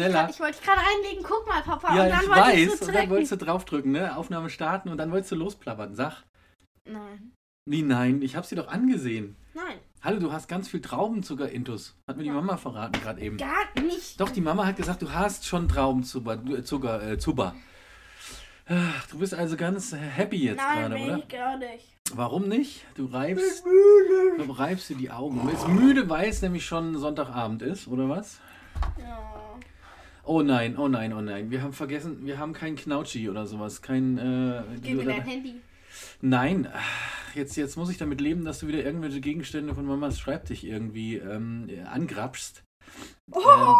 Ich schneller. grad- Ich wollte gerade reinlegen, guck mal, Papa. Ja, und dann ich wollte weiß. ich und dann wolltest du draufdrücken, ne? Aufnahme starten und dann wolltest du losplappern. Sag. Nein. Nee, nein, ich hab's dir doch angesehen. Nein. Hallo, du hast ganz viel Traubenzucker-Intus. Hat mir die Mama verraten gerade eben. Gar nicht. Doch, die Mama hat gesagt, du hast schon Traubenzucker. du- äh, Zucker, äh, Zucker. Ach, Du bist also ganz happy jetzt Nein, gerade, oder? ich gar nicht. Warum nicht? Du reibst, du reibst dir die Augen. Du bist müde, weil es nämlich schon Sonntagabend ist, oder was? Ja. Oh nein, oh nein, oh nein. Wir haben vergessen, wir haben keinen Knautschi oder sowas. Kein. Äh, Gib mir dein Handy. Nein, jetzt, jetzt muss ich damit leben, dass du wieder irgendwelche Gegenstände von Mamas Schreibtisch irgendwie ähm, grabst. Oh!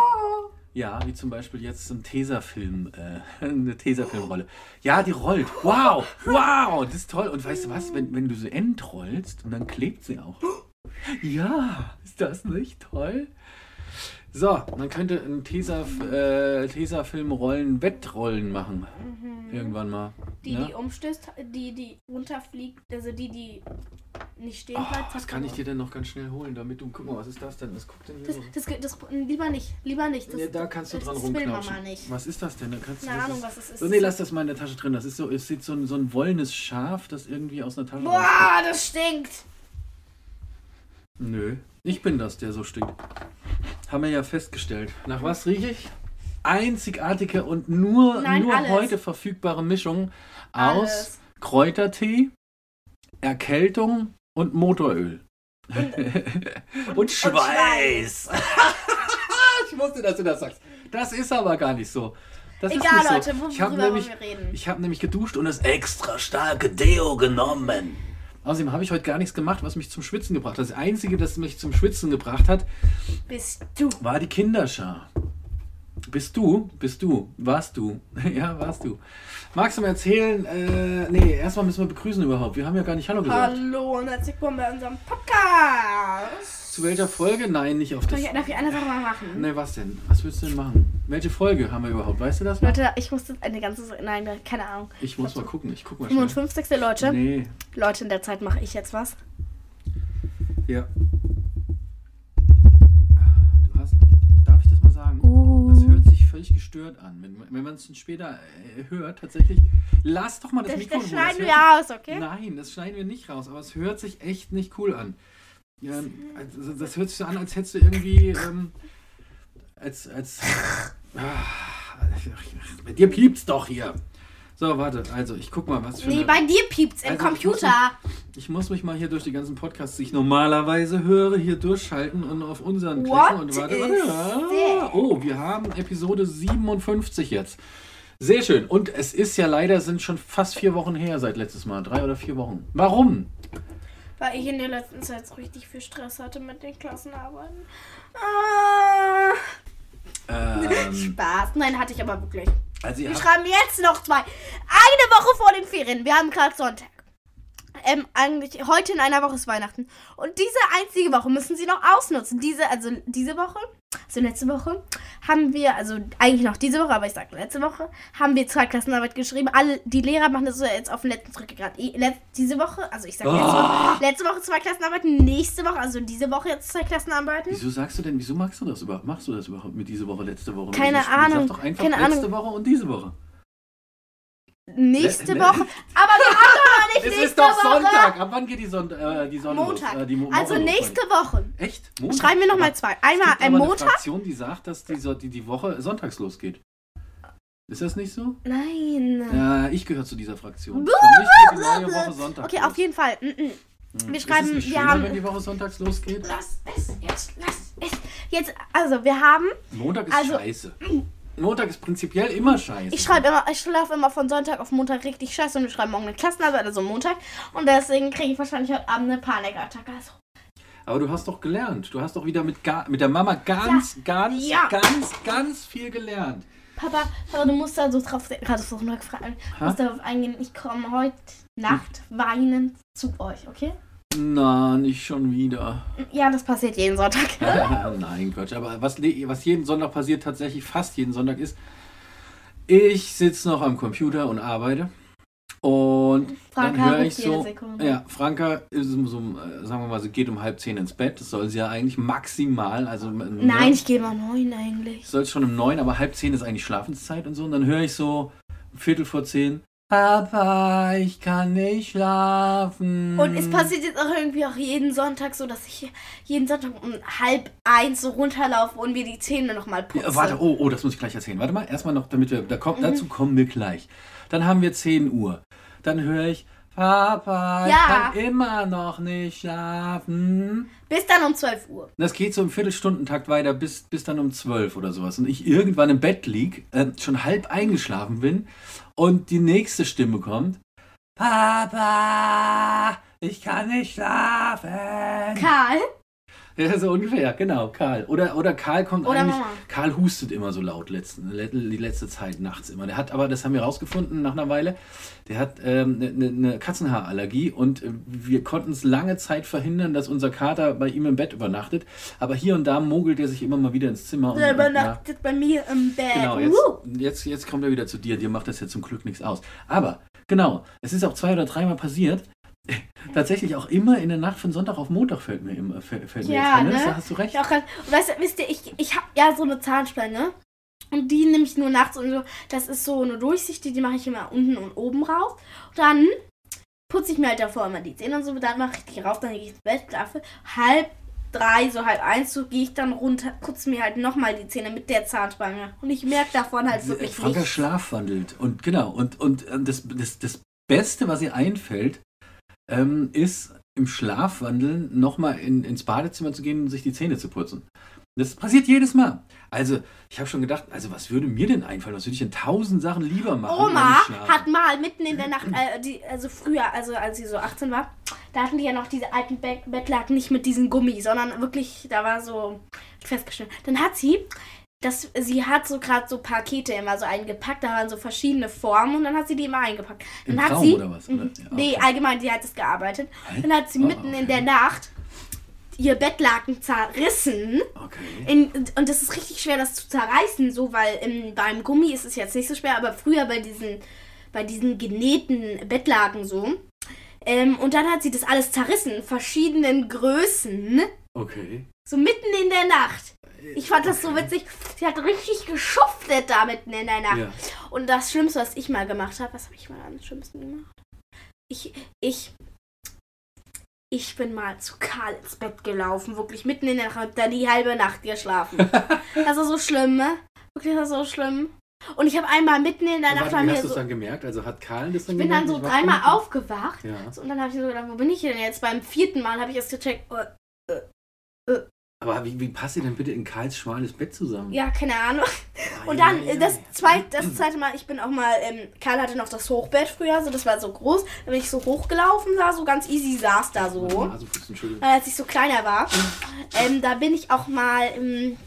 Ja, wie zum Beispiel jetzt so ein Tesafilm, äh, eine Tesafilmrolle. Ja, die rollt. Wow, wow, das ist toll. Und weißt du was, wenn, wenn du sie entrollst und dann klebt sie auch. Ja, ist das nicht toll? So, man könnte ein Tesa, äh, Tesafilm-Rollen, Wettrollen machen. Irgendwann mal. Die, ne? die umstößt, die, die runterfliegt, also die, die nicht stehen Oh, bleibt. was kann ich dir denn noch ganz schnell holen, damit du. Guck mal, was ist das denn? Was guckt denn hier Das, so? das, das, das, lieber nicht, lieber nicht. Das, Ja, da kannst du dran das will rumknautschen. Mama nicht. Was ist das denn? Da kannst du, Keine Ahnung, was es ist. So, nee, lass das mal in der Tasche drin. Das ist so, es sieht so ein, so ein wollenes Schaf, das irgendwie aus einer Tasche. Boah, das stinkt. Nö, ich bin das, der so stinkt. Haben wir ja festgestellt. Nach was rieche ich? Einzigartige und nur, Nein, nur alles. heute verfügbare Mischung aus Alles. Kräutertee, Erkältung und Motoröl. Und, Schweiß. ich wusste, dass du das sagst. Das ist aber gar nicht so. Das ist Egal, nicht so. Leute, wo- ich worüber nämlich, wir reden? ich habe nämlich geduscht und das extra starke Deo genommen. Außerdem habe ich heute gar nichts gemacht, was mich zum Schwitzen gebracht hat. Das Einzige, das mich zum Schwitzen gebracht hat, Bist du. war die Kinderschar. Bist du? Bist du? Warst du? ja, warst du. Magst du mir erzählen? Äh, nee, erstmal müssen wir begrüßen überhaupt. Wir haben ja gar nicht Hallo gesagt. Hallo und herzlich willkommen bei unserem Podcast. Zu welcher Folge? Nein, nicht auf das. Darf ich, darf ich eine Sache mal machen? Ne, was denn? Was willst du denn machen? Welche Folge haben wir überhaupt? Weißt du das noch? Leute, ich musste eine ganze. Nein, keine Ahnung. Ich muss mal gucken. Ich guck mal schnell. 55. Leute. Nee, Leute, in der Zeit mache ich jetzt was. ja. Völlig gestört an. Wenn, wenn man es später äh, hört, tatsächlich. Lass doch mal das, Das, Mikro. das schneiden hört wir aus, okay? Nein, das schneiden wir nicht raus, aber es hört sich echt nicht cool an. Ja, also das hört sich so an, als hättest du irgendwie. Ähm, als. als ah, bei dir piept's doch hier. So, warte, also ich guck mal, was für Nee, eine, bei dir piept's im Also, ich muss Computer. Ich muss mich mal hier durch die ganzen Podcasts, die ich normalerweise höre, hier durchschalten und auf unseren What klicken. Und warte, warte. Oh, wir haben Episode 57 jetzt. Sehr schön. Und es ist ja leider, sind schon fast vier Wochen her seit letztes Mal. Drei oder vier Wochen. Warum? Weil ich in der letzten Zeit so richtig viel Stress hatte mit den Klassenarbeiten. Ah, Ähm, Spaß. Nein, hatte ich aber wirklich. Also Wir schreiben jetzt noch zwei. Eine Woche vor den Ferien. Wir haben gerade Sonntag. Ähm, eigentlich heute in einer Woche ist Weihnachten. Und diese einzige Woche müssen sie noch ausnutzen. Diese, also diese Woche, also letzte Woche, haben wir, also eigentlich noch diese Woche, aber ich sage letzte Woche, haben wir zwei Klassenarbeit geschrieben. Alle, die Lehrer machen das so jetzt auf den letzten Drück gerade. Diese Woche, also ich sage letzte, Oh. Woche, letzte Woche zwei Klassenarbeiten, nächste Woche, also diese Woche jetzt zwei Klassenarbeiten. wieso sagst du denn, wieso magst du das überhaupt? Machst du das überhaupt mit diese Woche, letzte Woche? Keine? Ahnung, Sag doch einfach keine letzte Ahnung. Woche und diese Woche. Nächste Le- Woche. Aber wir haben doch noch nicht Es nächste ist doch Woche. Sonntag. Ab wann geht die, Son äh, die Sonne Montag. los? Äh, die Mo also Woche nächste Woche. Echt? Montag? Schreiben wir noch mal Aber zwei. es Einmal am aber eine Montag. Fraktion, die sagt, dass die, so- die, die Woche sonntags losgeht. Ist das nicht so? Nein. Ja, ich gehöre zu dieser Fraktion. Für mich geht die neue Woche Sonntag Okay, los. auf jeden Fall. Mm, mm. Hm. wir Ist schreiben- es nicht wir schöner, haben- wenn die Woche sonntags losgeht? Lass es jetzt, lass es. Jetzt, also wir haben, Montag ist Also- scheiße. Montag ist prinzipiell immer scheiße. ich schreibe immer, ich schlafe immer von Sonntag auf Montag richtig scheiße und wir schreiben morgen eine Klassenarbeit, also Montag. Und deswegen kriege ich wahrscheinlich heute Abend eine Panikattacke. Also, Aber du hast doch gelernt. Du hast doch wieder mit, ga mit der Mama ganz, ganz, Ja. ganz, ganz viel gelernt. Papa, Papa, du musst da so drauf, gerade so Ha? musst darauf eingehen, ich komme heute Nacht weinend zu euch, okay? Na, nicht schon wieder. Ja, das passiert jeden Sonntag. Nein, Quatsch. Aber was, was jeden Sonntag passiert, tatsächlich fast jeden Sonntag ist, ich sitze noch am Computer und arbeite. Und Franka dann höre ich so, Sekunde. ja, Franka ist so, äh, sagen wir mal, sie geht um halb zehn ins Bett. Das soll sie ja eigentlich maximal, also ne, Nein, ich gehe mal neun eigentlich. soll schon um neun, aber halb zehn ist eigentlich Schlafenszeit und so. Und dann höre ich so Viertel vor zehn, Papa, ich kann nicht schlafen. Und es passiert jetzt auch irgendwie auch jeden Sonntag so, dass ich jeden Sonntag um halb eins so runterlaufe und mir die Zähne nochmal putze. Ja, warte, oh, oh, das muss ich gleich erzählen. Warte mal, erstmal noch, damit wir, da kommt, Mhm. dazu kommen wir gleich. Dann haben wir 10 Uhr. Dann höre ich, Papa, ich Ja. kann immer noch nicht schlafen. Bis dann um 12 Uhr. Das geht so im Viertelstundentakt weiter bis, bis dann um 12 oder sowas. Und ich irgendwann im Bett lieg, äh, schon halb eingeschlafen bin und die nächste Stimme kommt. Papa, ich kann nicht schlafen. Karl? Ja, so ungefähr, genau, Karl. Oder, oder Karl kommt Oder eigentlich. Mama. Karl hustet immer so laut letzten, le- die letzte Zeit nachts immer. Der hat aber, das haben wir rausgefunden nach einer Weile, der hat ähm, eine ne, ne Katzenhaarallergie und äh, wir konnten es lange Zeit verhindern, dass unser Kater bei ihm im Bett übernachtet. Aber hier und da mogelt er sich immer mal wieder ins Zimmer. Der und, und, ja, übernachtet bei mir im Bett. Genau, jetzt, jetzt, jetzt kommt er wieder zu dir. Dir macht das ja zum Glück nichts aus. Aber, genau, es ist auch zwei oder dreimal passiert. Tatsächlich auch immer in der Nacht von Sonntag auf Montag fällt mir, immer, fällt, mir Ja, jetzt ne? Da hast du recht. Ich auch grad, und weißt du, wisst ihr, ich, ich habe ja so eine Zahnspange. Und die nehme ich nur nachts und so. Das ist so eine durchsichtige, die mache ich immer unten und oben rauf. Und dann putze ich mir halt davor immer die Zähne und so. Dann mache ich die rauf, dann gehe ich ins Bett, schlafe. Halb drei, so halb eins, so gehe ich dann runter, putze mir halt nochmal die Zähne mit der Zahnspange. Und ich merke davon halt wirklich Franka nichts. schlafwandelt. Und genau, und, und das, das, das Beste, was ihr einfällt, ähm, ist im Schlafwandeln nochmal in, ins Badezimmer zu gehen und sich die Zähne zu putzen. Das passiert jedes Mal. Also, ich habe schon gedacht, also was würde mir denn einfallen? Was würde ich denn tausend Sachen lieber machen? Oma hat mal mitten in der Nacht, äh, die, also früher, also als sie so 18 war, da hatten die ja noch diese alten Bett Bettlaken nicht mit diesem Gummi, sondern wirklich, da war so festgestellt. Dann hat sie, das, sie hat so gerade so Pakete immer so eingepackt, da waren so verschiedene Formen und dann hat sie die immer eingepackt. Dann Im hat Traum sie, oder was, oder? Mhm. Ja, nee, okay. allgemein, die hat es gearbeitet. Hä? Dann hat sie Oh, mitten in okay. der Nacht ihr Bettlaken zerrissen. Okay. In, und das ist richtig schwer, das zu zerreißen, so, weil im, beim Gummi ist es jetzt nicht so schwer, aber früher bei diesen, bei diesen genähten Bettlaken so. Ähm, und dann hat sie das alles zerrissen, in verschiedenen Größen, Okay. so mitten in der Nacht. Ich fand das so witzig. Sie hat richtig geschuftet da mitten in der Nacht. Ja. Und das Schlimmste, was ich mal gemacht habe, was habe ich mal am schlimmsten gemacht? Ich, ich, ich bin mal zu Karl ins Bett gelaufen, wirklich mitten in der Nacht, hab da die halbe Nacht geschlafen. das war so schlimm, ne? Wirklich, das war so schlimm. Und ich habe einmal mitten in der Nacht bei mir hast du es so, dann gemerkt? Also hat Karl das dann ich bin dann gemerkt? so Ich war dreimal aufgewacht. Ja. So, und dann habe ich so gedacht, wo bin ich denn jetzt? Beim vierten Mal habe ich erst gecheckt, oh, Aber wie, wie passt ihr denn bitte in Karls schmales Bett zusammen? ja, keine Ahnung. Und dann äh, das ei. zweite, das zweite Mal, ich bin auch mal, ähm, Karl hatte noch das Hochbett früher, so das war so groß. Da bin ich so hochgelaufen, sah so ganz easy, saß da so. Also, Entschuldigung. Weil als ich so kleiner war, ähm, da bin ich auch mal, ähm,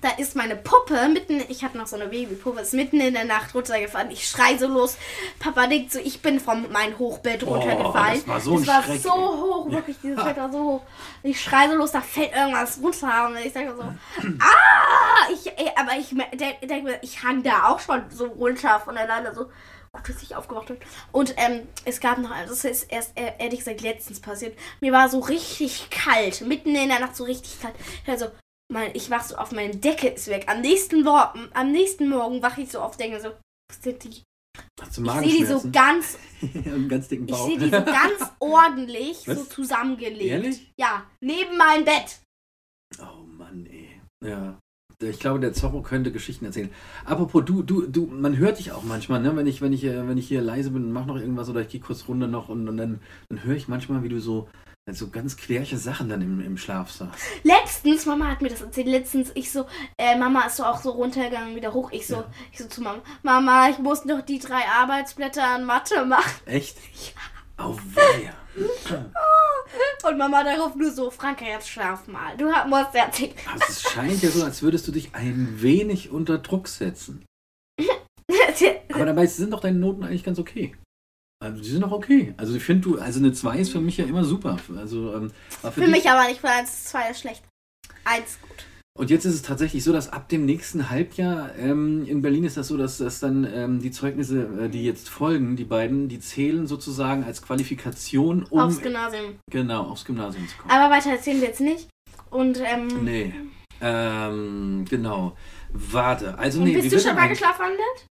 da ist meine Puppe mitten, ich hatte noch so eine Babypuppe, ist mitten in der Nacht runtergefallen. Ich schrei so los. Papa denkt so, ich bin von meinem Hochbett Oh, runtergefallen. das war so Das war Schreck, so hoch, wirklich, dieses Bett war so hoch. Ich schrei so los, da fällt irgendwas runter. Und ich sage so, ah! Ich, ey, aber ich denke denk mir, ich hang da auch schon so runter von alleine so. Gut, dass ich aufgewacht bin. Und ähm, es gab noch, das ist erst äh, ehrlich gesagt letztens passiert. Mir war so richtig kalt, mitten in der Nacht so richtig kalt. Also, mein, ich wach so auf, meine Decke ist weg. Am nächsten, Mor am nächsten Morgen wache ich so auf, denke so, was sind die? Hast Ich sehe die so ganz, ganz dicken ich Bauch. sehe die so ganz ordentlich so Was? zusammengelegt. Ehrlich? Ja, neben meinem Bett. Oh Mann, ey. Ja. Ich glaube, der Zorro könnte Geschichten erzählen. Apropos, du, du, du, man hört dich auch manchmal, ne? Wenn ich, wenn ich, äh, wenn ich hier leise bin und mach noch irgendwas oder ich gehe kurz runter noch und, und dann, dann höre ich manchmal, wie du so, so ganz querche Sachen dann im, im Schlaf sagst. Letztens, Mama hat mir das erzählt, letztens, ich so, äh, Mama ist so auch so runtergegangen, wieder hoch. Ich so, Ja. ich so zu Mama, Mama, ich muss noch die drei Arbeitsblätter an Mathe machen. Echt? Oh weia. Und Mama darauf nur so, Franka, jetzt schlaf mal. Du musst jetzt. Also es scheint ja so, als würdest du dich ein wenig unter Druck setzen. Aber dabei sind doch deine Noten eigentlich ganz okay. Also die sind doch okay. Also ich finde du, also eine 2 ist für mich ja immer super. Also ähm, war Für mich aber nicht, weil 1 2 ist schlecht. 1 gut. Und jetzt ist es tatsächlich so, dass ab dem nächsten Halbjahr ähm, in Berlin ist das so, dass, dass dann ähm, die Zeugnisse, äh, die jetzt folgen, die beiden, die zählen sozusagen als Qualifikation, um Aufs Gymnasium. genau aufs Gymnasium zu kommen. Aber weiter erzählen wir jetzt nicht. Und, ähm, Nee. Ähm, genau. Warte. Also und nee, bist du schon mal geschlafwandelt?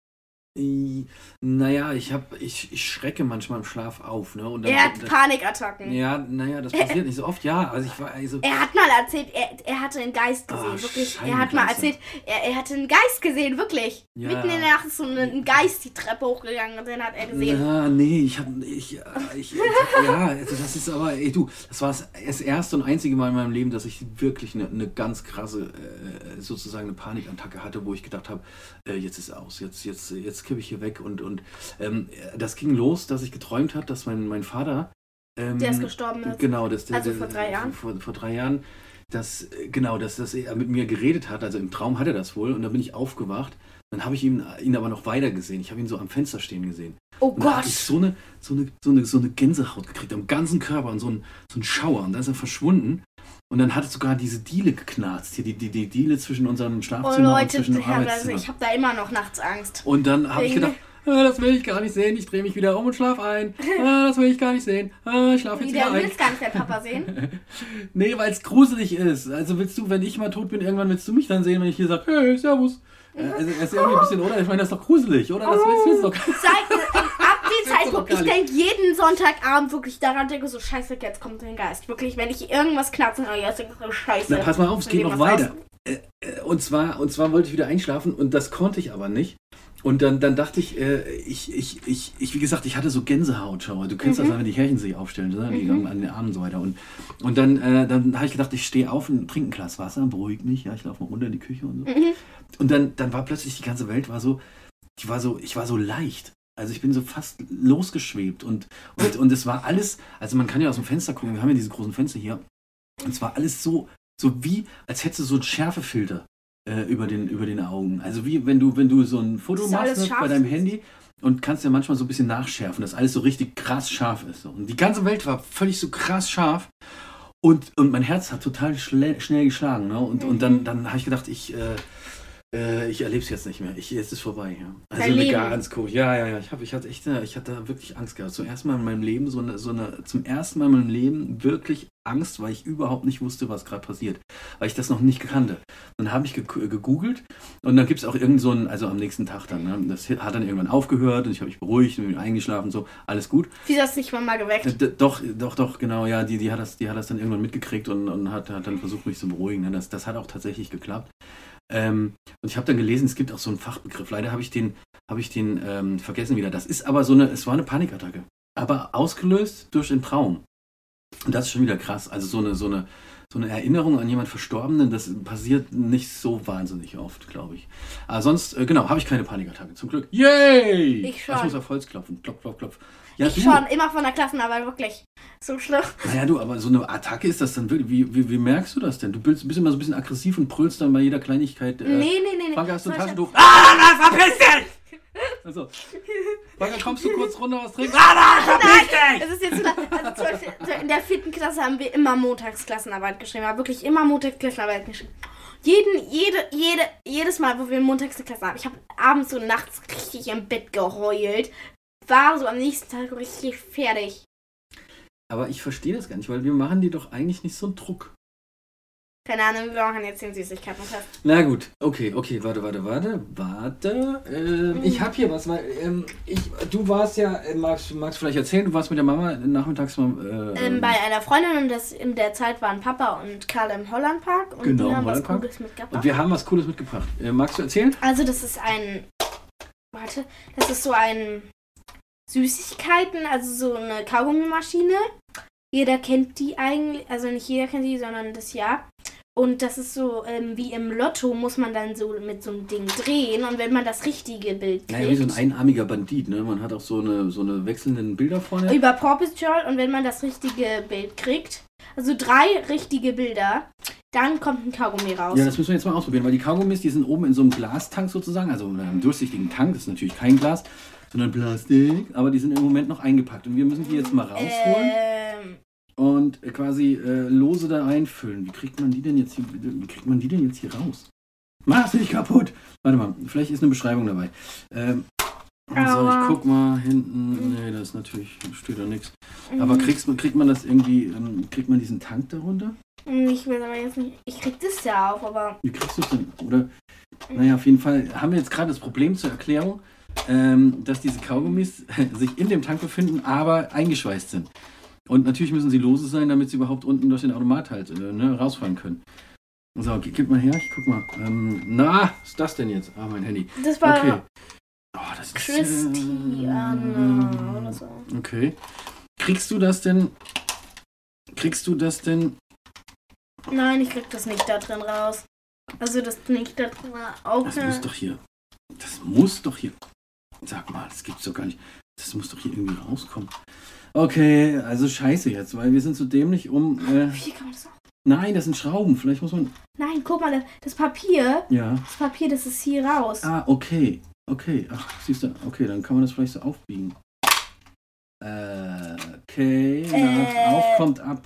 I- Naja, ich hab, ich, ich schrecke manchmal im Schlaf auf, ne? Und dann, Er hat Panikattacken. ja, naja, das passiert nicht so oft, ja. Also ich war, also, Er hat mal erzählt, er, er hatte einen Geist gesehen, Ah, wirklich. Er hat mal erzählt, er, er hatte einen Geist gesehen, wirklich. Ja. Mitten in der Nacht ist so ein, Geist die Treppe hochgegangen und den hat er gesehen. Ja, nee, ich hab, ich, äh, ich, ja, also das ist aber, ey, du, das war das- erste und einzige Mal in meinem Leben, dass ich wirklich eine, eine ganz krasse, äh, sozusagen eine Panikattacke hatte, wo ich gedacht habe, äh, jetzt ist aus, jetzt, jetzt, jetzt kippe ich hier weg und, und ähm, das ging los, dass ich geträumt habe, dass mein, mein Vater, ähm, Der ist gestorben ist. Genau, das, der, Also vor drei Jahren? Vor, vor drei Jahren, dass, äh, genau, dass, dass er mit mir geredet hat, also im Traum hat er das wohl und dann bin ich aufgewacht. Dann habe ich ihn, ihn aber noch weiter gesehen. Ich habe ihn so am Fenster stehen gesehen. Oh Und da habe ich Gott. so eine, so, eine, so, eine, so eine Gänsehaut gekriegt am ganzen Körper und so ein, so ein Schauer. Und dann ist er verschwunden. Und dann hat es sogar diese Diele geknarzt. Hier die, die, die Diele zwischen unserem Oh Schlafzimmer und Leute, zwischen dem ich habe also, Arbeitszimmer. ich hab da immer noch nachts Angst. und dann habe ich gedacht, ah, das will ich gar nicht sehen. Ich drehe mich wieder um und schlaf ein. Ah, das will ich gar nicht sehen. Ah, ich schlafe jetzt Wieder ein. willst gar nicht deinen Papa sehen. Nee, weil es gruselig ist. Also willst du, wenn ich mal tot bin, irgendwann willst du mich dann sehen, wenn ich hier sage, hey, servus. Äh, Also es ist irgendwie ein bisschen, oder? Ich meine, das ist doch gruselig, oder? Das willst du doch. Seit, Zeitpunkt, ich denke jeden Sonntagabend wirklich daran, denke so, scheiße, jetzt kommt ein Geist. Wirklich, wenn ich irgendwas knarze, oh, jetzt denke ich so, scheiße. Na, pass mal auf, es geht noch weiter. raus. Äh, äh, Und zwar, und zwar wollte ich wieder einschlafen und das konnte ich aber nicht. Und dann, dann dachte ich, äh, ich, ich, ich, ich, wie gesagt, ich hatte so Gänsehaut, schau. Du kennst das, wenn die Härchen sich aufstellen, ne? die Mhm. an den Armen und so weiter. Und, und dann, äh, dann habe ich gedacht, ich stehe auf und trinke ein Glas Wasser, beruhig mich, ja, ich laufe mal runter in die Küche und so. Mhm. Und dann, dann war plötzlich die ganze Welt war so, die war so, ich war so leicht. Also ich bin so fast losgeschwebt und, und, und es war alles, also man kann ja aus dem Fenster gucken, wir haben ja diese großen Fenster hier. Und es war alles so, so wie, als hättest du so einen Schärfefilter äh, über, den, über den Augen. Also wie wenn du, wenn du so ein Foto machst ne, bei deinem? Handy und kannst ja manchmal so ein bisschen nachschärfen, dass alles so richtig krass scharf ist. So. Und die ganze Welt war völlig so krass scharf. Und, und mein Herz hat total schnell geschlagen. Ne? Und, und dann, dann habe ich gedacht, ich, äh, äh, ich erlebe es jetzt nicht mehr. Ich, jetzt ist vorbei. Ja. Also Dein eine Leben. ganz cool. Ja, ja, ja. Ich, hab, ich hatte echt, äh, ich hatte wirklich Angst gehabt. Zum ersten Mal in meinem Leben, so eine, so eine, zum ersten Mal in meinem Leben wirklich Angst, weil ich überhaupt nicht wusste, was gerade passiert. Weil ich das noch nicht kannte. Dann habe ich ge gegoogelt und dann gibt es auch irgend so ein, also am nächsten Tag dann, ne? das hat dann irgendwann aufgehört und ich habe mich beruhigt und bin eingeschlafen, so, alles gut. Wieso hast du nicht mal geweckt? Äh, d- Doch, doch, doch, genau, ja, die, die, hat, das, die hat das dann irgendwann mitgekriegt und, und hat, hat dann versucht, mich zu beruhigen. Ne? Das, das hat auch tatsächlich geklappt. Ähm, und ich habe dann gelesen, es gibt auch so einen Fachbegriff. Leider habe ich den, habe ich den ähm, vergessen wieder. Das ist aber so eine, es war eine Panikattacke. Aber ausgelöst durch den Traum. Und das ist schon wieder krass. Also so eine, so eine, so eine Erinnerung an jemand Verstorbenen, das passiert nicht so wahnsinnig oft, glaube ich. Aber sonst, äh, genau, habe ich keine Panikattacke, zum Glück. Yay! Ich schon. Ich muss auf Holz klopfen. Klopf, klopf, klopf. Ja, ich du. schon, immer von der Klassenarbeit, wirklich. So schlimm. Naja, du, aber so eine Attacke ist das dann wirklich, wie, wie, wie merkst du das denn? Du bist, bist immer so ein bisschen aggressiv und brüllst dann bei jeder Kleinigkeit. Äh, nee, nee, nee. nee. Franka, hast du Taschentuch? Ah, na, verpiss dich! Also, Franka, kommst du kurz runter, was trinken? Ah, na, verpiss dich! Es ist jetzt so, also zum Beispiel in der vierten Klasse haben wir immer Montagsklassenarbeit geschrieben. Aber wirklich immer Montagsklassenarbeit geschrieben. Jeden, jede, jede, jedes Mal, wo wir montags eine Klasse haben, ich habe abends und nachts richtig im Bett geheult. War so am nächsten Tag richtig fertig. Aber ich verstehe das gar nicht, weil wir machen dir doch eigentlich nicht so einen Druck. Keine Ahnung, wir machen jetzt den Süßigkeiten-Test. Na gut, okay, okay, warte, warte, warte, warte. Ähm, ich habe hier was, weil ähm, ich, du warst ja, äh, magst, magst du vielleicht erzählen, du warst mit der Mama nachmittags mal. Äh, Ähm, bei einer Freundin und das in der Zeit waren Papa und Karl im Hollandpark und Genau, die haben was. Cooles mitgebracht. und wir haben was Cooles mitgebracht. Äh, magst du erzählen? Also das ist ein, warte, das ist so ein Süßigkeiten, also so eine Kaugummimaschine. Jeder kennt die eigentlich, also nicht jeder kennt die, sondern das ja. Und das ist so ähm, wie im Lotto muss man dann so mit so einem Ding drehen und wenn man das richtige Bild kriegt Naja, wie so ein einarmiger Bandit, ne? Man hat auch so eine, so eine wechselnden Bilder vorne. über Paw Patrol und wenn man das richtige Bild kriegt, also drei richtige Bilder, dann kommt ein Kaugummi raus. Ja, das müssen wir jetzt mal ausprobieren, weil die Kaugummis, die sind oben in so einem Glastank sozusagen, also in einem durchsichtigen Tank, das ist natürlich kein Glas, sondern Plastik, aber die sind im Moment noch eingepackt und wir müssen die jetzt mal rausholen. ähm, und äh, quasi äh, lose da einfüllen. Wie kriegt man die denn jetzt hier, wie kriegt man die denn jetzt hier raus? Mach's nicht kaputt! Warte mal, vielleicht ist eine Beschreibung dabei. Ähm, so, ich guck mal hinten. Nee, da ist natürlich, steht da nichts. Mhm. Aber kriegst, man- kriegt man das irgendwie, ähm, kriegt man diesen Tank darunter? Hm, Ich will aber jetzt nicht. Ich krieg das ja auf, aber. Wie kriegst du es denn? Oder, naja, auf jeden Fall haben wir jetzt gerade das Problem zur Erklärung, ähm, dass diese Kaugummis sich in dem Tank befinden, aber eingeschweißt sind. Und natürlich müssen sie lose sein, damit sie überhaupt unten durch den Automat halt äh, ne, rausfahren können. So, okay, gib mal her, ich guck mal. Ähm, na, was ist das denn jetzt? Ah, mein Handy. Das war Okay. Oh, das ist, Christiane oder so. Okay. Kriegst du das denn? Kriegst du das denn? Nein, ich krieg das nicht da drin raus. Also das nicht da drin auch. Das muss doch hier. Das muss doch hier. Sag mal, das gibt's doch gar nicht. Das muss doch hier irgendwie rauskommen. Okay, also scheiße jetzt, weil wir sind so dämlich um. Äh, Wie kann man das auch? nein, das sind Schrauben. Vielleicht muss man. Nein, guck mal, das Papier, Ja. das Papier, das ist hier raus. Ah, okay. Okay. Ach, siehst du. Okay, dann kann man das vielleicht so aufbiegen. Äh, okay. Äh. auf kommt ab.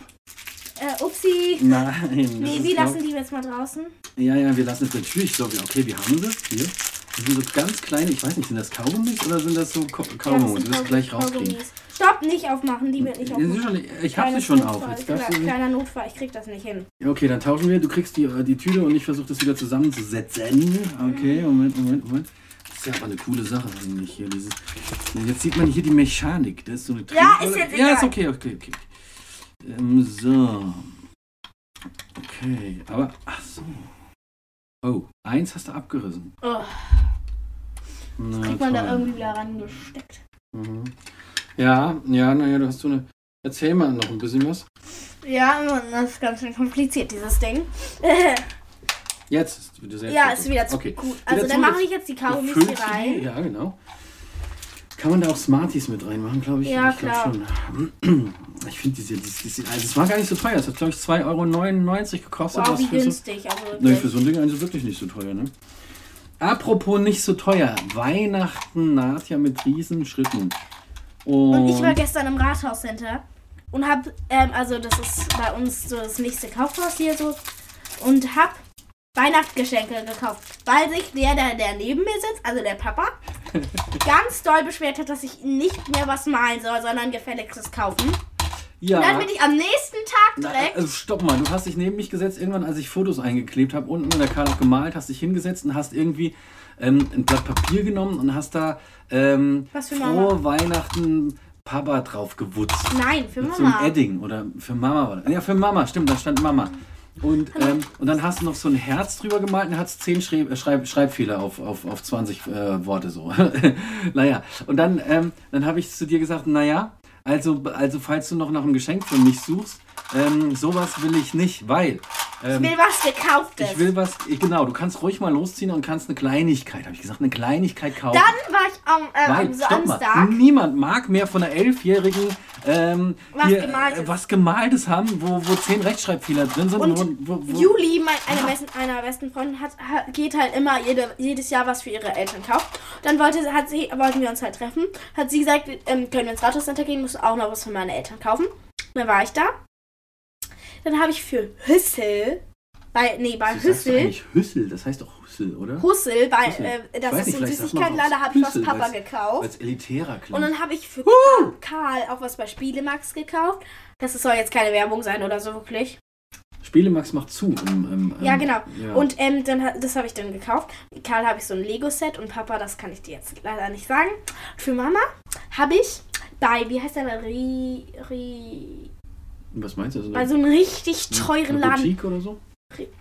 Äh, upsi. Nein. Nee, wir lassen die jetzt mal draußen. Ja, ja, wir lassen es natürlich so. Okay, wir haben das hier. Das sind so ganz kleine, ich weiß nicht, sind das Kaugummis oder sind das so Ko Kaugummis? Du wirst gleich rauskriegen. Kaugummis. Stopp, nicht aufmachen, die will ich Ja, sie aufmachen. schon, ich habe sie schon auf. Jetzt darfst Kleiner, kleiner Notfall, ich krieg das nicht hin. okay, dann tauschen wir. Du kriegst die, äh, die Tüte und ich versuche das wieder zusammenzusetzen. Okay, Moment, Moment, Moment. Das ist ja aber eine coole Sache eigentlich hier. Dieses, jetzt sieht man hier die Mechanik. Das ist so eine Ja, ist jetzt Ja, ist egal. okay, okay, okay. Ähm, so. Okay, aber, ach so. Oh, eins hast du abgerissen. Oh, Na, kriegt man da toll. irgendwie wieder rangesteckt. Mhm. Ja, ja, naja, du hast so eine. Erzähl mal noch ein bisschen was. Ja, das ist ganz schön kompliziert, dieses Ding. Jetzt ist wieder sehr ja, ist wieder zu Okay. gut. Also Wieder dann mache ich jetzt die Kaugummis hier rein. Ja, genau. Kann man da auch Smarties mit reinmachen, glaube ich? Ja, ich klar. schon. Ich finde diese, diese, diese, also es war gar nicht so teuer. Es hat, glaube ich, 2,99 Euro gekostet. Wow, wie für so, günstig. Also nee, für so ein Ding also wirklich nicht so teuer, ne? Apropos nicht so teuer. Weihnachten naht ja mit riesen Schritten. Und, Und ich war gestern im Rathauscenter und hab, ähm, also das ist bei uns so das nächste Kaufhaus hier so, und hab Weihnachtsgeschenke gekauft, weil sich der, der, der neben mir sitzt, also der Papa, ganz doll beschwert hat, dass ich nicht mehr was malen soll, sondern gefälligstes kaufen. ja. Und dann bin ich am nächsten Tag Na, direkt, also stopp mal, du hast dich neben mich gesetzt, irgendwann, als ich Fotos eingeklebt habe, unten in der Karte auch gemalt, hast dich hingesetzt und hast irgendwie ähm, ein Blatt Papier genommen und hast da ähm, Was für frohe Weihnachten Papa drauf gewutzt. nein, für Mama. Edding oder für Mama. Oder, ja, für Mama, stimmt, da stand Mama. Und, ähm, und dann hast du noch so ein Herz drüber gemalt und hast 10 Schreib, äh, Schreib, Schreibfehler auf, auf, auf 20 äh, Worte so. naja, und dann, ähm, dann habe ich zu dir gesagt, naja, also, also falls du noch nach einem Geschenk für mich suchst, ähm, sowas will ich nicht, weil Ich ähm, will was gekauftes. ich will was, genau, du kannst ruhig mal losziehen und kannst eine Kleinigkeit, habe ich gesagt, eine Kleinigkeit kaufen. dann war ich am, äh, Weil, am stopp mal, Samstag. niemand mag mehr von einer Elfjährigen ähm, Was hier, Gemaltes. äh, was Gemaltes haben, wo, wo zehn Rechtschreibfehler drin sind. Und wo, wo, wo, Juli, mein, eine besten, einer besten Freundin, hat, hat, geht halt immer jede, jedes Jahr was für ihre Eltern kauft. Dann wollte, hat sie, wollten wir uns halt treffen. Hat sie gesagt, ähm, können wir ins Rathauscenter gehen, muss auch noch was für meine Eltern kaufen. Dann war ich da. Dann habe ich für Hüssel, bei, nee, bei du Hüssel, eigentlich Hüssel, das heißt doch Hüssel, oder? Hussel, bei, Hüssel. äh, das ist nicht, so ein auch habe ich was Hüssel, Papa gekauft. Als elitärer Und klingt. dann habe ich für Karl auch was bei Spielemax gekauft. Das soll jetzt keine Werbung sein oder so wirklich. Spielemax macht zu. Im, im, Ja, genau. ja. Und ähm, dann, das habe ich dann gekauft. Karl habe ich so ein Lego-Set und Papa, das kann ich dir jetzt leider nicht sagen. Für Mama habe ich bei, wie heißt der, Ri, Ri, was meinst du? Also bei so einem richtig teuren eine Laden. Boutique oder so?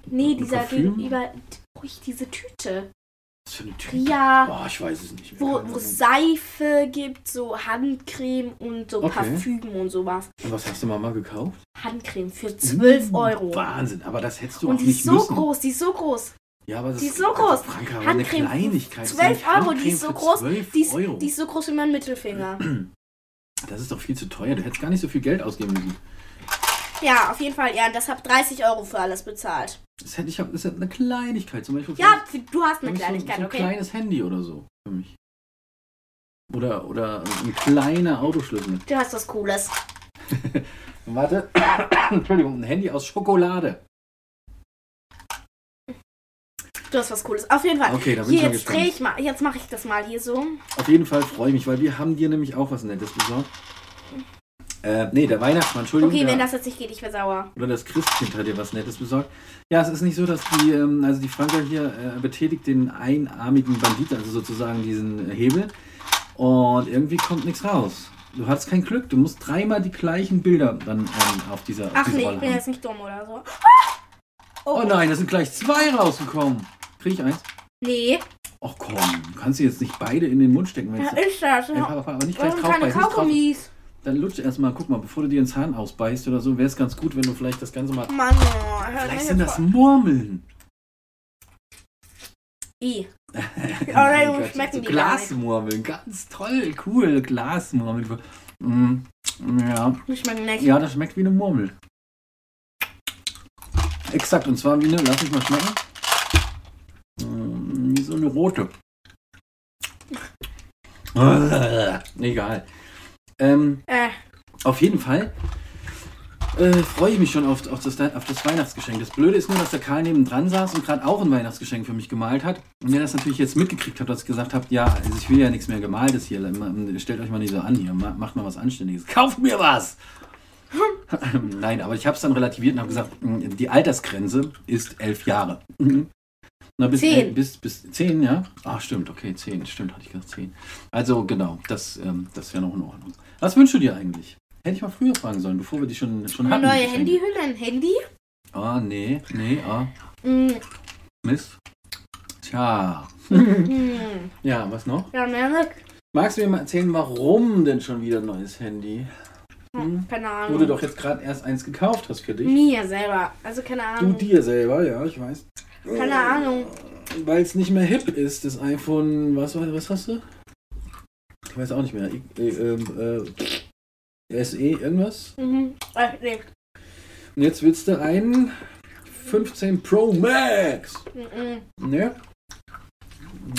Nee, Ein dieser Parfüm? gegenüber, ruhig diese Tüte. Was für eine Tüte? Ja, Boah, ich weiß es nicht mehr. wo, Ahnung. Seife gibt, so Handcreme und so Okay. Parfüm und sowas. Und was hast du Mama gekauft? Handcreme für 12 Mm, Euro. Wahnsinn, aber das hättest du Und auch die nicht ist so groß, die ist so groß. Ja, aber das Die ist so groß. Franka, aber eine Handcreme für Kleinigkeit. Das ist 12 nicht Euro, die ist so groß. 12 Die ist, Euro. die ist so groß wie mein Mittelfinger. Das ist doch viel zu teuer. Du hättest gar nicht so viel Geld ausgeben müssen. Ja, auf jeden Fall. Ja, und das habe 30 Euro für alles bezahlt. Das hätte ich das ist eine Kleinigkeit. Zum Beispiel Ja, du hast eine vielleicht so, Kleinigkeit, so ein okay? kleines Handy oder so für mich. Oder, oder ein kleiner Autoschlüssel. Du hast was Cooles. Warte. Entschuldigung, ein Handy aus Schokolade. Du hast was Cooles. Auf jeden Fall. Okay, da bin hier, ich jetzt drehe ich mal. Jetzt mache ich das mal hier so. Auf jeden Fall freue ich mich, weil wir haben dir nämlich auch was Nettes besorgt. Äh, nee, der Weihnachtsmann, Entschuldigung. Okay, der, wenn das jetzt nicht geht, ich wäre sauer. oder das Christkind hat dir was Nettes besorgt. Ja, es ist nicht so, dass die, ähm, also die Franka hier äh, betätigt den einarmigen Banditen, also sozusagen diesen Hebel. Und irgendwie kommt nichts raus. Du hast kein Glück. Du musst dreimal die gleichen Bilder dann ähm, auf dieser, auf Ach dieser nee, Rolle ich bin haben. jetzt nicht dumm oder so. Oh nein, da sind gleich zwei rausgekommen. Krieg ich eins? Nee, Ach komm, kannst du jetzt nicht beide in den Mund stecken. Wenn ja, ist das. Ja, aber, nicht gleich drauf keine nicht Kaugummis? Dann lutsch erstmal, guck mal, bevor du dir den Zahn ausbeißt oder so, wäre es ganz gut, wenn du vielleicht das Ganze mal. Mann, oh, hör Vielleicht sind das Murmeln. I. Nein, Gott, schmecken so die. Glasmurmeln, ganz toll, cool, Glasmurmeln. Mm, ja. Die schmecken nicht. ja, das schmeckt wie eine Murmel. Exakt, und zwar wie eine, lass mich mal schmecken. Mm, Wie so eine rote. Egal. Ähm, Äh, Auf jeden Fall äh, freue ich mich schon auf, auf, das, auf das Weihnachtsgeschenk. Das Blöde ist nur, dass der Karl neben dran saß und gerade auch ein Weihnachtsgeschenk für mich gemalt hat. Und der das natürlich jetzt mitgekriegt hat, dass ich gesagt habe, ja, also ich will ja nichts mehr gemaltes hier. Stellt euch mal nicht so an hier, ma- macht mal was Anständiges. Kauft mir was! Nein, aber ich habe es dann relativiert und habe gesagt, mh, die Altersgrenze ist elf Jahre. Na, bis, Zehn. el- bis, bis zehn, ja? Ah, stimmt, okay, zehn, stimmt, hatte ich gesagt, zehn. Also genau, das, ähm, das wäre noch in Ordnung. Was wünschst du dir eigentlich? Hätte ich mal früher fragen sollen, bevor wir die schon, schon eine hatten. die neue. Handyhülle, ein Handy. Ah, nee, nee, ah, Mm, Mist. Tja. Ja, was noch? Ja, mehr nicht. Magst du mir mal erzählen, warum denn schon wieder ein neues Handy? Hm? Keine Wo Ahnung. du doch jetzt gerade erst eins gekauft hast für dich. Mir selber. Also keine Du Ahnung. dir selber, ja, ich weiß. Keine Ahnung. Weil es nicht mehr hip ist, das iPhone, was, war- was hast du? Ich weiß auch nicht mehr. Ich, äh, ähm, äh, SE irgendwas? Mhm. Äh, nee. Und jetzt willst du einen 15 Pro Max. Mhm. Ne?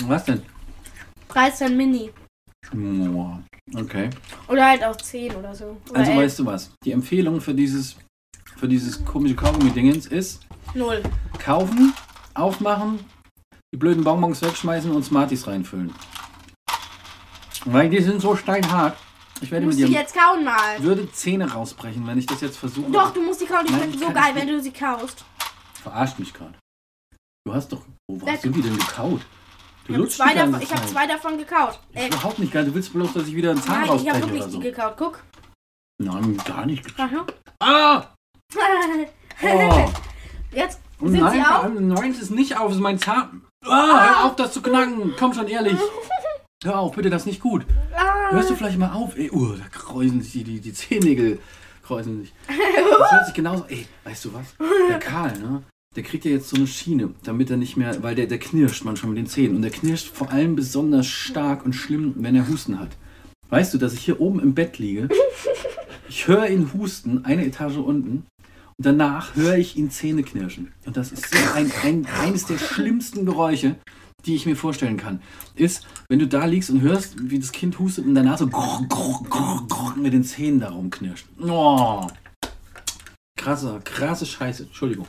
Was denn? 13 Mini. Okay. Oder halt auch 10 oder so. Oder Also 11. weißt du was? Die Empfehlung für dieses für dieses komische Kaugummi-Dingens ist Null. kaufen, aufmachen, die blöden Bonbons wegschmeißen und Smarties reinfüllen. Weil die sind so steinhart. Ich werde mit dir jetzt kauen mal. würde Zähne rausbrechen, wenn ich das jetzt versuche. Doch, du musst die kauen. Die Nein, schmecken so geil, ich wenn du sie kaust. Verarscht mich gerade. Du hast doch. Wo Ja, hast du die denn gekaut? Du Ich habe zwei, davon, ich hab zwei davon gekaut. Äh, überhaupt nicht geil. Du willst bloß, dass ich wieder einen Zahn nein, ich habe wirklich so. die gekaut. Guck. Nein, gar nicht. Aha. Ah! Oh. Jetzt Und sind nein, sie auf. allem, nein, es ist nicht auf, es ist mein Zahn. Ah, hör auf, das zu knacken. Komm schon, ehrlich. Hör auf, bitte, das ist nicht gut. Ah. Hörst du vielleicht mal auf? Ey, uh, da kräuseln sich die, die, die Zehennägel. Kräuseln sich. Das hört sich genauso. Ey, weißt du was? Der Karl, ne? Der kriegt ja jetzt so eine Schiene, damit er nicht mehr, weil der, der knirscht manchmal mit den Zähnen. Und der knirscht vor allem besonders stark und schlimm, wenn er Husten hat. Weißt du, dass ich hier oben im Bett liege? Ich höre ihn husten, eine Etage unten. Und danach höre ich ihn Zähne knirschen. Und das ist so ein, ein, eines der schlimmsten Geräusche, die ich mir vorstellen kann. Ist, wenn du da liegst und hörst, wie das Kind hustet und danach so grrr, grrr, grrr, grrr mit den Zähnen darum knirscht. Oh. Krasse, krasse Scheiße. Entschuldigung.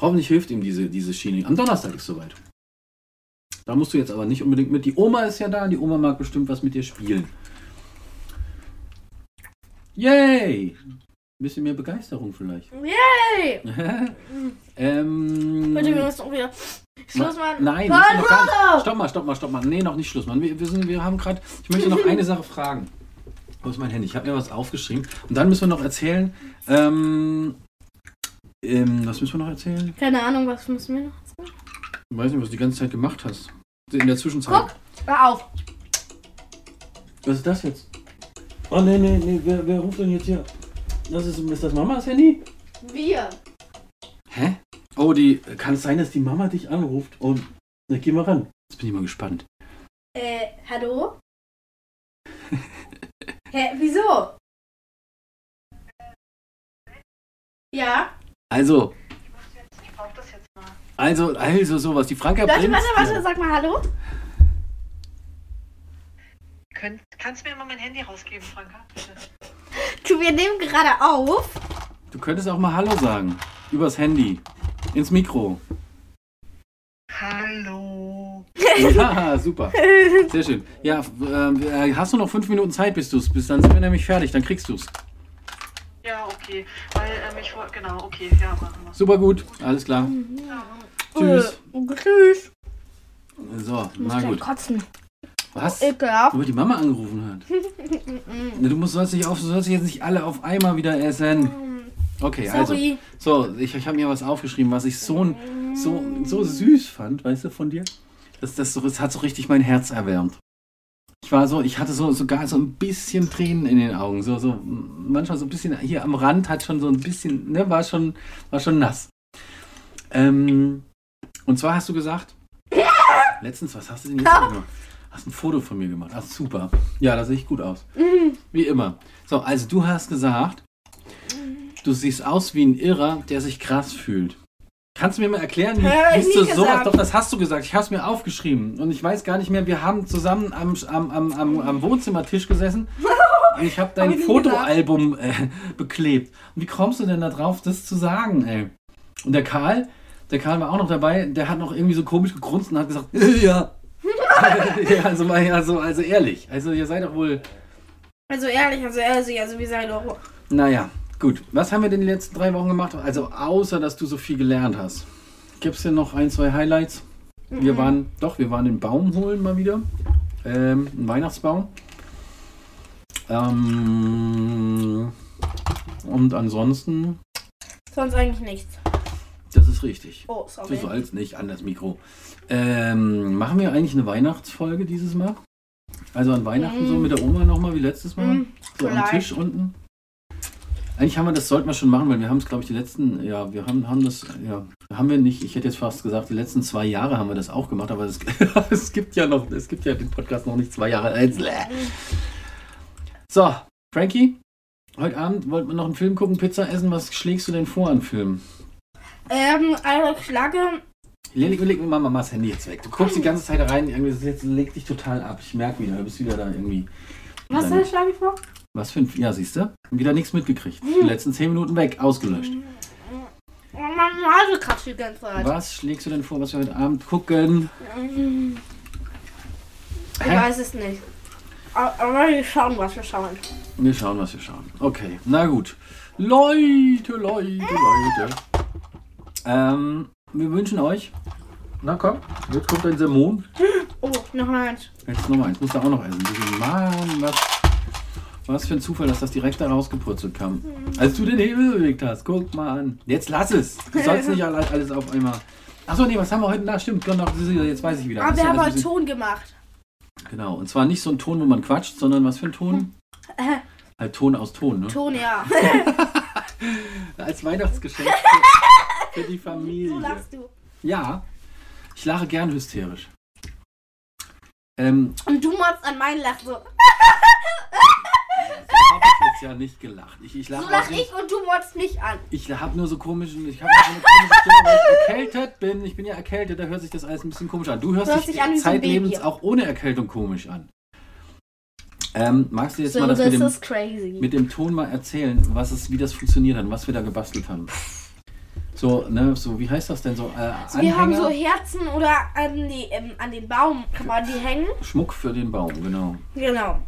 Hoffentlich hilft ihm diese, diese Schiene. Am Donnerstag ist soweit. Da musst du jetzt aber nicht unbedingt mit. Die Oma ist ja da, die Oma mag bestimmt was mit dir spielen. Yay! Ein bisschen mehr Begeisterung vielleicht. Yay! ähm, Bitte, wir müssen auch wieder. Schluss. Nein, Mann, gar nicht. Bruder! Stopp mal, stopp mal, stopp mal. Nee, noch nicht Schluss, Mann. Wir, wir, sind, wir haben gerade. Ich möchte noch eine Sache fragen. Wo ist mein Handy? Ich habe mir was aufgeschrieben. Und dann müssen wir noch erzählen. Ähm, ähm, was müssen wir noch erzählen? Keine Ahnung, was müssen wir noch sagen? Ich weiß nicht, was du die ganze Zeit gemacht hast. In der Zwischenzeit. Guck. Hör auf. Was ist das jetzt? Oh, nee, nee, nee. Wer, wer ruft denn jetzt hier? Das ist, ist das Mamas Handy? Wir. Hä? Oh, die. Kann es sein, dass die Mama dich anruft? Oh, na, geh mal ran. Jetzt bin ich mal gespannt. Äh, hallo? Hä, wieso? Ja? Also, Ich brauche das jetzt mal. also, also sowas. Die Franka Warte, Prinz. warte, warte, sag mal hallo. Könnt, kannst du mir mal mein Handy rausgeben, Franka? Bitte. Wir nehmen gerade auf. Du könntest auch mal Hallo sagen. Übers Handy. Ins Mikro. Hallo. Ja, super. Sehr schön. Ja, äh, hast du noch fünf Minuten Zeit, bis du es bist? Dann sind wir nämlich fertig, dann kriegst du es. Ja, okay. Weil ähm, ich wollte. Genau, okay. Ja, machen wir. Super gut, alles klar. Tschüss. Äh, tschüss. So, na gut. kotzen. Was? Ekelhaft. Weil die Mama angerufen hat. Du musst, sollst, nicht auf, du sollst jetzt nicht alle auf einmal wieder essen. Okay, also. Sorry. So, ich, ich habe mir was aufgeschrieben, was ich so, so, so süß fand, weißt du, von dir. Das, das, so, das hat so richtig mein Herz erwärmt. Ich war so, ich hatte so sogar so ein bisschen Tränen in den Augen. So, so manchmal so ein bisschen hier am Rand hat schon so ein bisschen, ne, war schon, war schon nass. Ähm, und zwar hast du gesagt, letztens, was hast du denn jetzt gemacht? Hast ein Foto von mir gemacht. Ach, super. Ja, da sehe ich gut aus. Wie immer. So, also du hast gesagt, du siehst aus wie ein Irrer, der sich krass fühlt. Kannst du mir mal erklären, wie Hä, bist du nie so? gesagt. Doch, das hast du gesagt. Ich habe es mir aufgeschrieben. Und ich weiß gar nicht mehr, wir haben zusammen am, am, am, am, Wohnzimmertisch gesessen. Und ich habe dein Hab Fotoalbum äh, beklebt. Und wie kommst du denn da drauf, das zu sagen, ey? Und der Karl, der Karl war auch noch dabei, der hat noch irgendwie so komisch gegrunzt und hat gesagt, ja. ja, also, also, also ehrlich. Also ihr seid doch wohl. Also ehrlich, also ehrlich, also wie sei doch. Naja, gut. Was haben wir denn die letzten drei Wochen gemacht? Also außer, dass du so viel gelernt hast. Gibt es denn noch ein, zwei Highlights? Wir waren, doch, wir waren den Baum holen mal wieder. Ähm, einen Weihnachtsbaum. Ähm, und ansonsten, Sonst eigentlich nichts. das ist richtig. Oh, sorry. sollst nicht an das Mikro. Ähm, machen wir eigentlich eine Weihnachtsfolge dieses Mal? Also an Weihnachten so mit der Oma nochmal wie letztes Mal? Mm, so am. Tisch unten? Eigentlich haben wir das, sollten wir schon machen, weil wir haben es, glaube ich, die letzten, ja, wir haben, haben das, ja, haben wir nicht, ich hätte jetzt fast gesagt, die letzten zwei Jahre haben wir das auch gemacht, aber es, es gibt ja noch, es gibt ja den Podcast noch nicht zwei Jahre alt. So, Frankie, heute Abend wollten wir noch einen Film gucken, Pizza essen, was schlägst du denn vor an Filmen? Ähm, also ich schlage. Leg, leg mir mal Mamas Handy jetzt weg. Du guckst die ganze Zeit rein, irgendwie, das jetzt leg dich total ab. Ich merke wieder, du bist wieder da irgendwie. Was Dann- schlage ich vor? Was für ein. Ja, siehst du? Wieder nichts mitgekriegt. Die letzten 10 Minuten weg, ausgelöscht. Oh, meine Nase kratzt die ganze Zeit. Was schlägst du denn vor, was wir heute Abend gucken? Ich Hä? weiß es nicht. Aber wir schauen, was wir schauen. Wir schauen, was wir schauen. Okay, na gut. Leute, Leute, Leute. Ähm, wir wünschen euch. Na komm, jetzt kommt ein Sermon. Oh, noch eins. Jetzt Nummer eins, muss da auch noch essen. Mann, was, was für ein Zufall, dass das direkt da rausgepurzelt kam. Als du den Hebel bewegt hast, guck mal an. Jetzt lass es. Du sollst nicht alle- alles auf einmal. Achso, nee, was haben wir heute? Na, stimmt, genau, jetzt weiß ich wieder. Aber Das wir haben heute Ton gemacht. Genau, und zwar nicht so ein Ton, wo man quatscht, sondern was für ein Ton? Äh, Halt Ton aus Ton, ne? Ton, ja. Als Weihnachtsgeschenk für, für die so Familie. lachst du. Ja, ich lache gern hysterisch. Ähm, Und du machst an meinen Lach so. ich jetzt ja nicht gelacht. Ich, ich lache So lach ich und du motzt mich an. Ich habe nur so komischen, ich habe so eine komische Stimme, weil ich erkältet bin. Ich bin ja erkältet, da hört sich das alles ein bisschen komisch an. Du hörst, Du hörst dich dich an so zeitlebens auch ohne Erkältung komisch an. Ähm, magst du jetzt So, mal das mit dem, mit dem Ton mal erzählen, was es, wie das funktioniert hat, was wir da gebastelt haben? So, ne, so, wie heißt das denn so? Äh, wir haben so Herzen oder an, die, ähm, an den Baum kann man die hängen. Schmuck für den Baum, genau. Genau.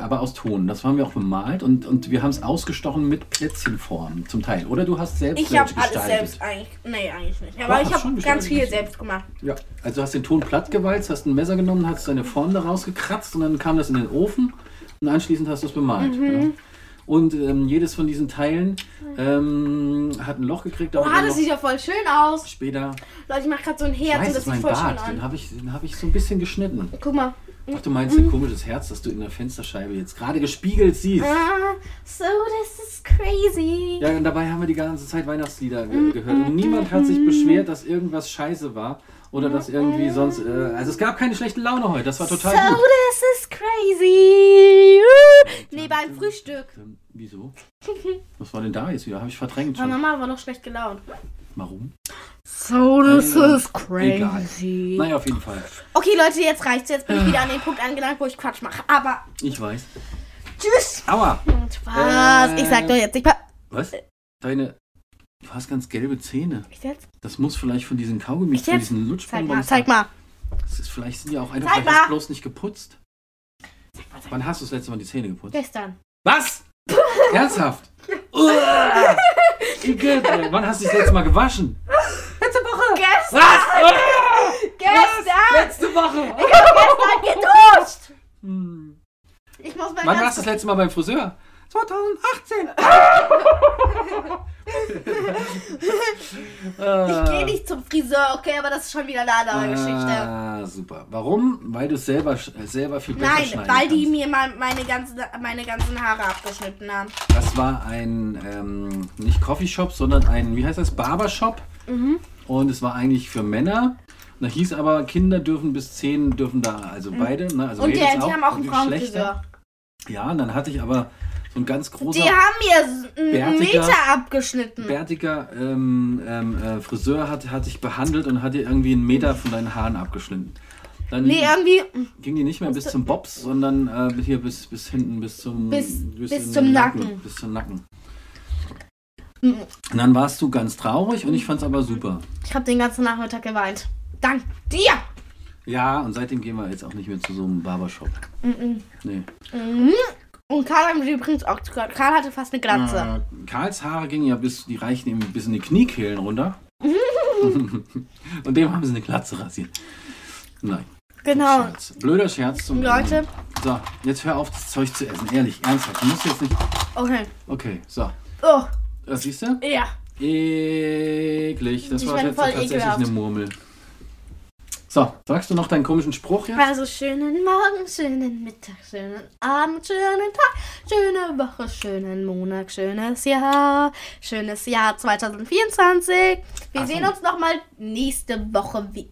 Aber aus Ton. Das haben wir auch bemalt und, und wir haben es ausgestochen mit Plätzchenformen zum Teil. Oder du hast selbst Ich habe alles selbst eigentlich. Nee, eigentlich nicht. Doch, Aber ich hast schon habe ganz viel selbst gemacht. Ja, also du hast den Ton platt gewalzt, hast ein Messer genommen, hast deine Form da rausgekratzt und dann kam das in den Ofen und anschließend hast du es bemalt. Mhm. Ja. Und ähm, jedes von diesen Teilen ähm, hat ein Loch gekriegt, dann das sieht ja voll schön aus. später. Leute, ich mache gerade so ein Ich Herz weiß, und das sieht voll schön Bart, den an. habe ich, den hab ich so ein bisschen geschnitten. Guck mal. Ach, du meinst dein komisches Herz, das du in der Fensterscheibe jetzt gerade gespiegelt siehst. Ah, so, das ist crazy. Ja, und dabei haben wir die ganze Zeit Weihnachtslieder ge gehört. Und niemand hat sich beschwert, dass irgendwas scheiße war. Oder dass irgendwie sonst. Äh, also es gab keine schlechte Laune heute. Das war total so, gut. das ist crazy. Nee, beim Frühstück. Ähm, Wieso? Was war denn da jetzt wieder? Habe ich verdrängt Meine schon. Mama war noch schlecht gelaunt. Warum? So, das ist crazy. Naja, auf jeden Fall. Okay, Leute, jetzt reicht's. Jetzt bin ich wieder an dem Punkt angelangt, wo ich Quatsch mache. Aber Ich weiß. Tschüss. Aua. Spaß. Äh. ich sag doch jetzt nicht. Was? Deine. Du hast ganz gelbe Zähne. Ich jetzt? Das muss vielleicht von diesen Kaugummis, Ich von jetzt? diesen Zeig mal, Lutschbonbons. zeig mal. Das ist, vielleicht sind die auch einfach Zeig vielleicht bloß nicht geputzt. Wann hast du das letzte Mal die Zähne geputzt? Gestern. Was? Ernsthaft? Igitt. Wann hast du das letzte Mal gewaschen? Letzte Woche. Gestern. Was? Uah! Gestern. Letzte Woche. Gestern geduscht. Hm. Ich muss mal Wann warst du das letzte Mal beim Friseur? 2018. Ich gehe nicht zum Friseur, okay, aber das ist schon wieder eine andere Geschichte. Ah, super. Warum? Weil du selber, selber viel besser Nein, schneiden weil die kannst. mir mal meine ganzen, meine ganzen Haare abgeschnitten haben. Das war ein, ähm, nicht Coffeeshop, sondern ein, wie heißt das, Barbershop. Mhm. Und es war eigentlich für Männer. Da hieß aber, Kinder dürfen bis 10 dürfen da, also beide. Ne, also Mhm. Und die, die haben auch einen. Frauenfriseur. Ja, und dann hatte ich aber so ein ganz großer, Die haben mir einen Bärtiger- Meter abgeschnitten. bärtiger ähm, ähm, äh, Friseur hat, hat dich behandelt und hat dir irgendwie einen Meter von deinen Haaren abgeschnitten. Dann Nee, irgendwie ging die nicht mehr bis zum Bobs, sondern äh, hier bis, bis hinten, bis zum, Bis- bis in zum den Nacken. Bis zum Nacken. Und dann warst du ganz traurig und ich fand's aber super. Ich habe den ganzen Nachmittag geweint. Dank dir. Ja, und seitdem gehen wir jetzt auch nicht mehr zu so einem Barbershop. Mhm. Nee. Mhm. Und Karl hat mir übrigens auch zugehört. Karl hatte fast eine Glatze. Äh, Karls Haare gingen ja bis, die reichen ihm bis in die Kniekehlen runter. und dem haben sie eine Glatze rasiert. Nein. Genau. Scherz. Blöder Scherz zum Leute. Ende. So, jetzt hör auf, das Zeug zu essen. Ehrlich, ernsthaft. Du musst jetzt nicht. Okay. Okay, so. Oh, Das siehst du? ja. Eklig. Das Ich war jetzt tatsächlich ekelhaft. eine Murmel. So, sagst du noch deinen komischen Spruch jetzt? Also schönen Morgen, schönen Mittag, schönen Abend, schönen Tag, schöne Woche, schönen Monat, schönes Jahr, schönes Jahr 2024. Wir Ach so. sehen uns nochmal nächste Woche wie.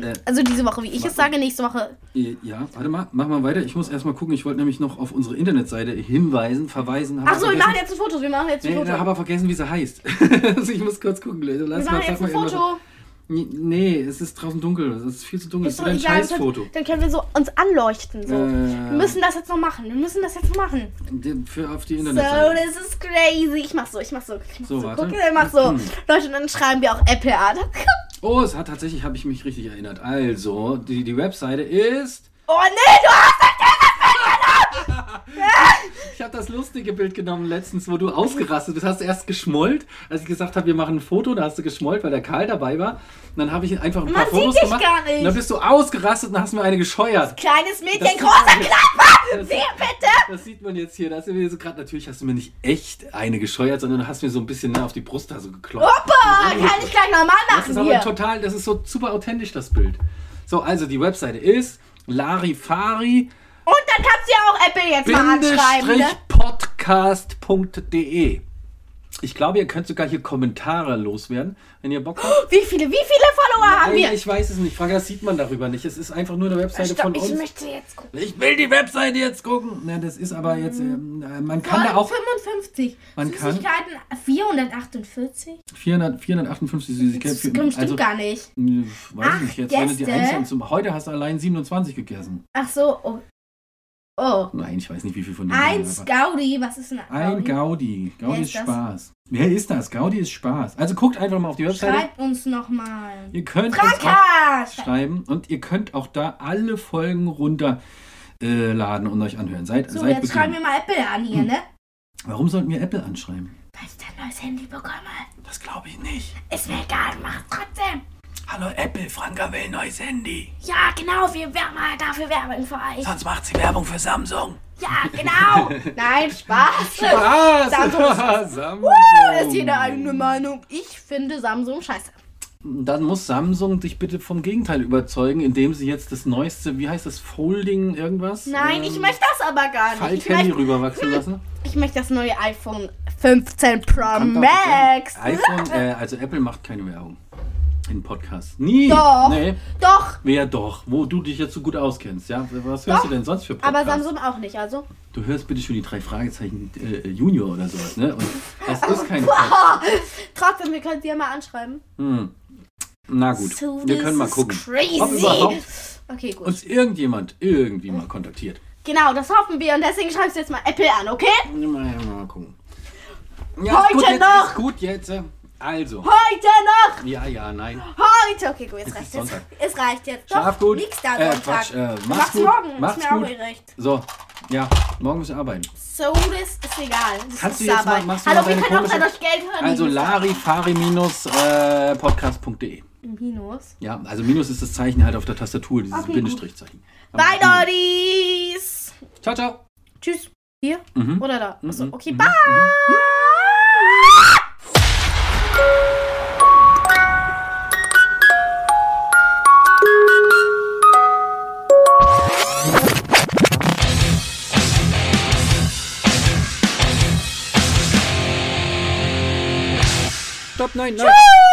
Äh, Also diese Woche, wie ich es sage, nächste Woche. ja, warte mal, mach mal weiter. Ich muss erstmal gucken. Ich wollte nämlich noch auf unsere Internetseite hinweisen, verweisen. Achso, wir machen jetzt ein Foto, wir machen jetzt ein Nee, Foto. ich habe vergessen, wie sie heißt. also ich muss kurz gucken. Lass wir mal, machen jetzt ein. Foto. Nee, es ist draußen dunkel. Es ist viel zu dunkel. Es Ist ist doch ein Scheißfoto. Dann, dann können wir so uns anleuchten. So. Äh. Wir müssen das jetzt noch machen. Wir müssen das jetzt noch machen. Für auf die So, Internetseite. das ist crazy. Ich mach so, ich mach so. Ich mach So, so, warte. Guck, ich mach so. Hm. Leute, dann schreiben wir auch Apple an. Oh, es hat tatsächlich, habe ich mich richtig erinnert. Also, die, die Webseite ist. Oh nee, du hast Ich habe das lustige Bild genommen letztens, wo du ausgerastet bist. Hast du erst geschmollt, als ich gesagt habe, wir machen ein Foto, da hast du geschmollt, weil der Karl dabei war. Und dann habe ich einfach ein paar Man sieht Fotos dich gemacht. gar nicht. Und dann bist du ausgerastet und hast mir eine gescheuert. Kleines Mädchen, Das- großer Klapper! Das, Wer bitte? das sieht man jetzt hier. Da hast du mir so gerade, natürlich hast du mir nicht echt eine gescheuert, sondern du hast mir so ein bisschen ne, auf die Brust da so geklopft. Opa, kann ich gleich normal Das machen ist aber hier. total, das ist so super authentisch, das Bild. So, also die Webseite ist larifari Und dann kannst du ja auch Apple jetzt mal anschreiben, ne? podcast.de. Ich glaube, ihr könnt sogar hier Kommentare loswerden, wenn ihr Bock habt. Wie viele, wie viele Follower haben Nein, wir? ich weiß es nicht. Frage, das sieht man darüber nicht. Es ist einfach nur eine Webseite Stopp, von ich uns. möchte jetzt gucken. Ich will die Webseite jetzt gucken. Na, das ist aber jetzt, ähm, äh, man kann da auch 55. Man kann- Süßigkeiten 448. 400, 458 Süßigkeiten. Das stimmt also, gar nicht. äh, weiß Ach, ich nicht. Jetzt, wenn du die einzeln zum, heute hast du allein 27 gegessen. Ach so, oh. Oh. Nein, ich weiß nicht, wie viel von denen. Eins Gaudi, was ist ein Ein Gaudi? Gaudi. Gaudi Wer ist ist? Spaß. Wer ist das? Gaudi ist Spaß. Also guckt einfach mal auf die Webseite. Schreibt uns nochmal. Ihr könnt uns auch Franka! schreiben und ihr könnt auch da alle Folgen runterladen äh, und euch anhören. Seid, So, seid jetzt schreiben wir mal Apple an hier, ne? Warum sollten wir Apple anschreiben? Weil ich ein neues Handy bekomme. Das glaube ich nicht. Ist mir egal, mach trotzdem. Hallo Apple, Franka will ein neues Handy. Ja, genau, wir werden mal dafür Werbung für euch. Sonst macht sie Werbung für Samsung. Ja, genau. Nein, Spaß. Spaß! Samsung ist- Samsung. ist jede eigene Meinung. Ich finde Samsung scheiße. Dann muss Samsung dich bitte vom Gegenteil überzeugen, indem sie jetzt das neueste, wie heißt das, Folding irgendwas? Nein, Ähm, ich möchte das aber gar nicht. Ich Falthandy möchte, rüberwachsen lassen. ich möchte das neue iPhone 15 Pro Max. iPhone, äh, also Apple macht keine Werbung. In Podcasts. Nie. Doch. Nee. Doch, Wer doch? Wo du dich jetzt so gut auskennst, ja? Was hörst Doch. du denn sonst für aber Podcasts? Samsung auch nicht, also. Du hörst bitte schon die drei Fragezeichen äh, Junior oder sowas, ne? Und das ist kein trotzdem, wir können sie ja mal anschreiben. hm. Na gut, So, wir können mal gucken, Crazy. ob überhaupt Okay, gut. uns irgendjemand irgendwie mal kontaktiert. Genau, das hoffen wir und deswegen schreibst du jetzt mal Apple an, okay? Mal, mal gucken. Ja, Heute gut noch. Gut jetzt. Äh, Also. Heute noch! Ja, ja, nein. Heute! Okay, gut, jetzt Es reicht jetzt. Es reicht jetzt. Schlaf gut. Nächster Äh, Sonntag. Quatsch, äh, mach's machst gut. morgen. Macht's ist mir gut. auch recht. So, ja, morgen müssen wir arbeiten. So, das ist egal. Das Kannst ist du jetzt mal- Arbeit. machst du Hallo, mal wir können auch dadurch Geld hören. Also larifari-podcast.de. Minus. Ja, also Minus ist das Zeichen halt auf der Tastatur, dieses Okay, Bindestrichzeichen. Bye, Dotties! Ciao, ciao. Tschüss. Hier? Mhm. Oder da? Achso, Mhm. okay, Mhm. bye! Stopp, nein, nein. Tschüss!